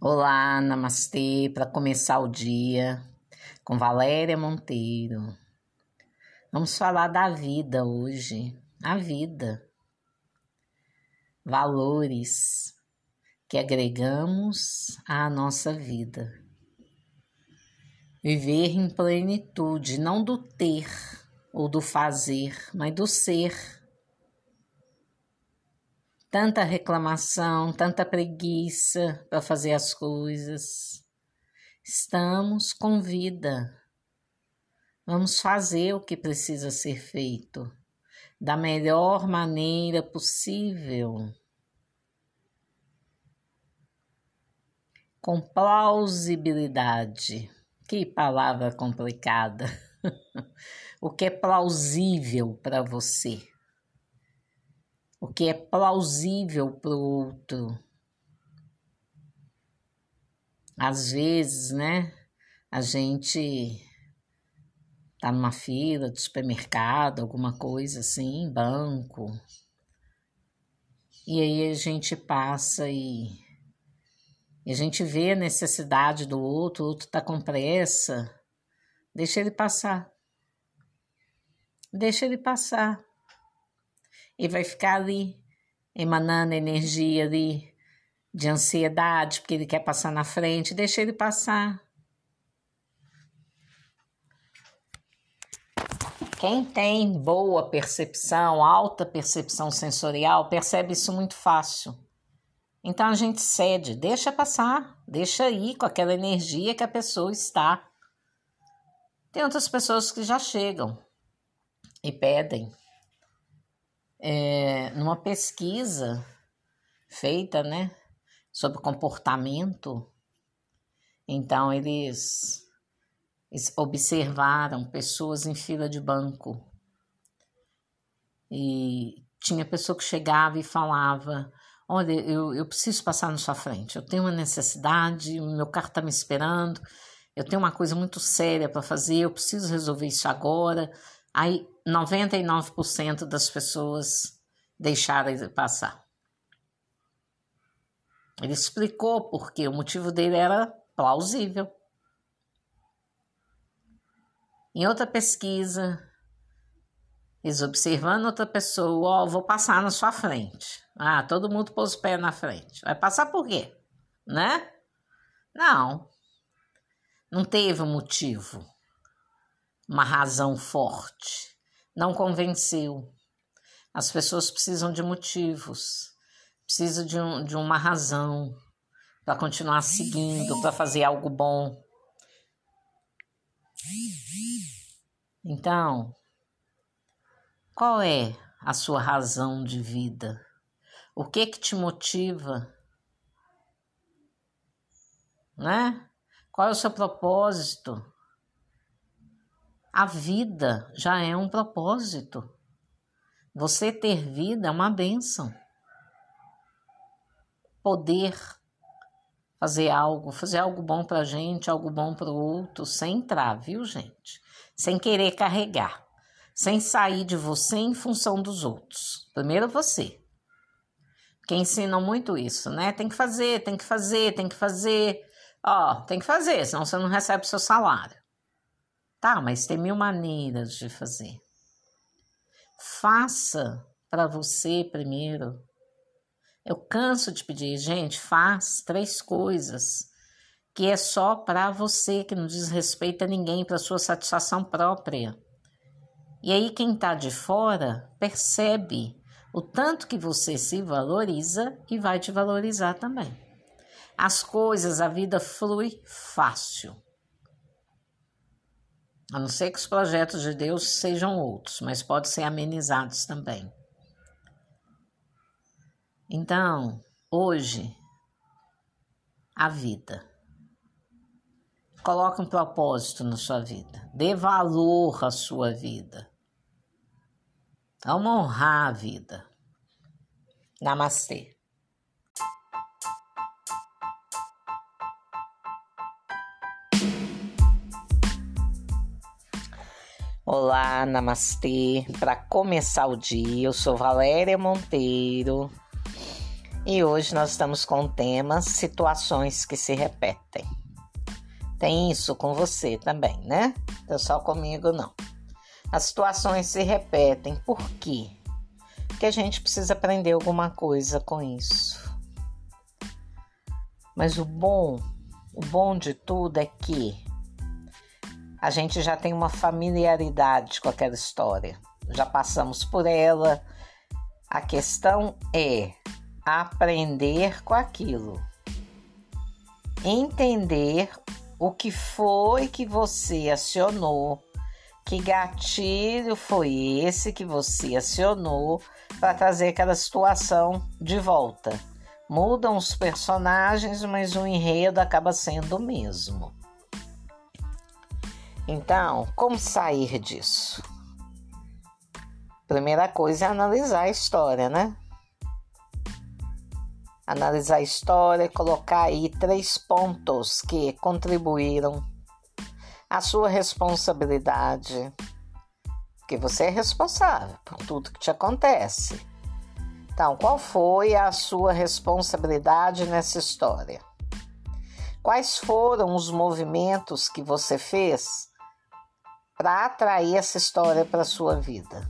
Olá, namastê, para começar o dia com Valéria Monteiro. Vamos falar da vida hoje, a vida. Valores que agregamos à nossa vida. Viver em plenitude, não do ter ou do fazer, mas do ser tanta reclamação, tanta preguiça para fazer as coisas. Estamos com vida. Vamos fazer o que precisa ser feito da melhor maneira possível. Com plausibilidade. Que palavra complicada. o que é plausível para você? O que é plausível para o outro. Às vezes, né, a gente tá numa fila de supermercado, alguma coisa assim, banco. E aí a gente passa e, e a gente vê a necessidade do outro, o outro tá com pressa, deixa ele passar. Deixa ele passar e vai ficar ali emanando energia ali de ansiedade, porque ele quer passar na frente, deixa ele passar. Quem tem boa percepção, alta percepção sensorial, percebe isso muito fácil. Então a gente cede, deixa passar, deixa ir com aquela energia que a pessoa está. Tem outras pessoas que já chegam e pedem é, numa pesquisa feita, né, sobre comportamento, então eles, observaram pessoas em fila de banco e tinha pessoa que chegava e falava: Olha, eu, eu preciso passar na sua frente, eu tenho uma necessidade, meu carro está me esperando, eu tenho uma coisa muito séria para fazer, eu preciso resolver isso agora. Aí 99% das pessoas deixaram de passar. Ele explicou porque o motivo dele era plausível. Em outra pesquisa, eles observando outra pessoa, ó, oh, vou passar na sua frente. Ah, todo mundo pôs o pé na frente. Vai passar por quê? Né? Não. Não teve um motivo, uma razão forte não convenceu. As pessoas precisam de motivos, precisam de, um, de uma razão para continuar seguindo, para fazer algo bom. Então, qual é a sua razão de vida? O que que te motiva? Né? Qual é o seu propósito? A vida já é um propósito. Você ter vida é uma bênção. Poder fazer algo, fazer algo bom para gente, algo bom para o outro, sem entrar, viu, gente? Sem querer carregar, sem sair de você em função dos outros. Primeiro você. Que ensinam muito isso, né? Tem que fazer, tem que fazer, tem que fazer. Ó, tem que fazer, senão você não recebe seu salário. Tá, mas tem mil maneiras de fazer. Faça para você primeiro. Eu canso de pedir, gente, faz três coisas que é só para você, que não diz respeito a ninguém, para sua satisfação própria. E aí quem está de fora percebe o tanto que você se valoriza e vai te valorizar também. As coisas, a vida flui fácil. A não ser que os projetos de Deus sejam outros, mas podem ser amenizados também. Então, hoje, a vida. Coloque um propósito na sua vida. Dê valor à sua vida. Vamos honrar a vida. Namastê. Olá, namastê. Para começar o dia, eu sou Valéria Monteiro E hoje nós estamos com o tema situações que se repetem. Tem isso com você também, né? Então só comigo não. As situações se repetem. Por quê? Porque a gente precisa aprender alguma coisa com isso. Mas o bom, o bom de tudo é que a gente já tem uma familiaridade com aquela história. Já passamos por ela. A questão é aprender com aquilo. Entender o que foi que você acionou, que gatilho foi esse que você acionou para trazer aquela situação de volta. Mudam os personagens, mas o enredo acaba sendo o mesmo. Então, como sair disso? Primeira coisa é analisar a história, né? Analisar a história, colocar aí três pontos que contribuíram a sua responsabilidade, que você é responsável por tudo que te acontece. Então, qual foi a sua responsabilidade nessa história? Quais foram os movimentos que você fez para atrair essa história para sua vida?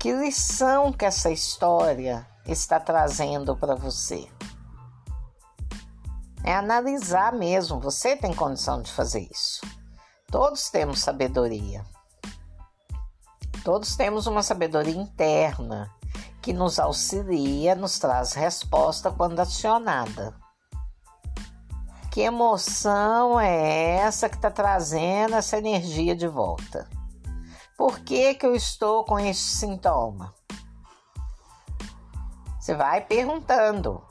Que lição que essa história está trazendo para você? É analisar mesmo, você tem condição de fazer isso. Todos temos sabedoria. Todos temos uma sabedoria interna que nos auxilia, nos traz resposta quando acionada. Que emoção é essa que está trazendo essa energia de volta? Por que, que eu estou com esse sintoma? Você vai perguntando.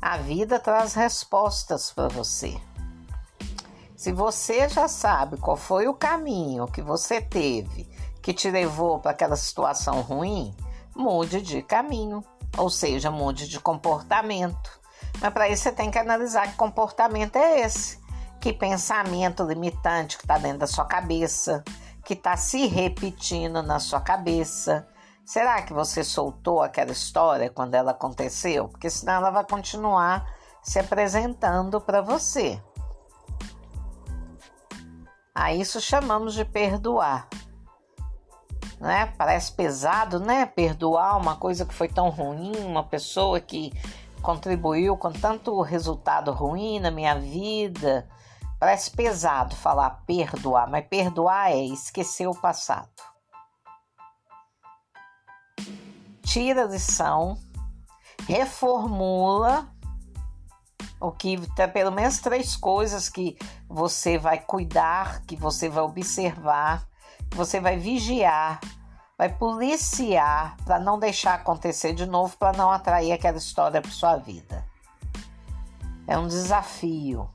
A vida traz respostas para você. Se você já sabe qual foi o caminho que você teve que te levou para aquela situação ruim, mude de caminho, ou seja, mude de comportamento. Mas para isso você tem que analisar que comportamento é esse, que pensamento limitante que está dentro da sua cabeça, que está se repetindo na sua cabeça. Será que você soltou aquela história quando ela aconteceu? Porque senão ela vai continuar se apresentando para você. A isso chamamos de perdoar. Né? Parece pesado, né? Perdoar uma coisa que foi tão ruim, uma pessoa que contribuiu com tanto resultado ruim na minha vida. Parece pesado falar perdoar, mas perdoar é esquecer o passado. Tira a lição, reformula o que tem pelo menos três coisas que você vai cuidar, que você vai observar, que você vai vigiar, vai policiar para não deixar acontecer de novo, para não atrair aquela história para sua vida. É um desafio.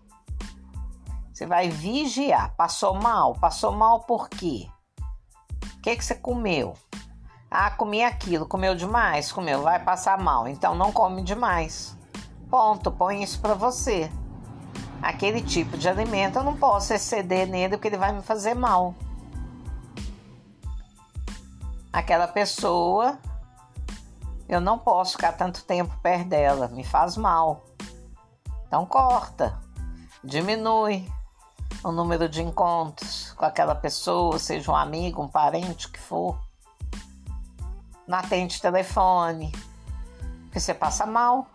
Você vai vigiar. Passou mal? Passou mal por quê? O que, que você comeu? Ah, comi aquilo. Comeu demais? Comeu. Vai passar mal. Então não come demais. Ponto. Põe isso para você. Aquele tipo de alimento eu não posso exceder nele porque ele vai me fazer mal. Aquela pessoa eu não posso ficar tanto tempo perto dela, me faz mal. Então corta, diminui, o número de encontros com aquela pessoa, seja um amigo, um parente, o que for. Não atende telefone, porque você passa mal.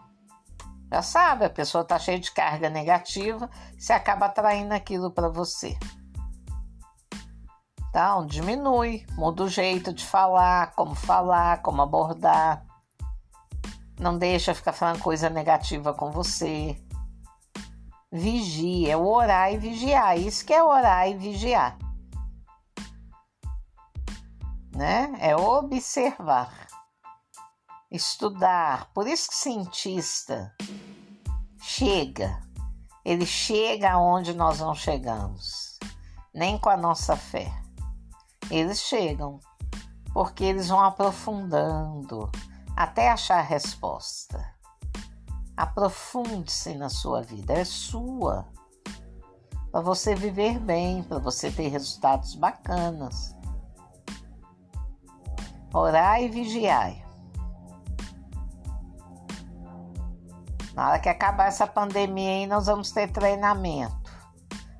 Já sabe, a pessoa está cheia de carga negativa, você acaba atraindo aquilo para você. Então, diminui, muda o jeito de falar, como falar, como abordar. Não deixa ficar falando coisa negativa com você vigia, é orar e vigiar. Isso que é orar e vigiar. Né? É observar, estudar. Por isso que cientista chega, ele chega aonde nós não chegamos, nem com a nossa fé. Eles chegam, porque eles vão aprofundando até achar a resposta. Aprofunde-se na sua vida, é sua. Para você viver bem, para você ter resultados bacanas. Orai e vigiai. Na hora que acabar essa pandemia aí, nós vamos ter treinamento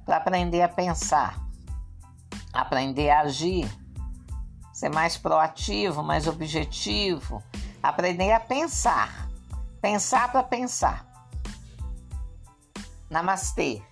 para aprender a pensar, aprender a agir, ser mais proativo, mais objetivo, aprender a pensar, pensar para pensar. Namastê.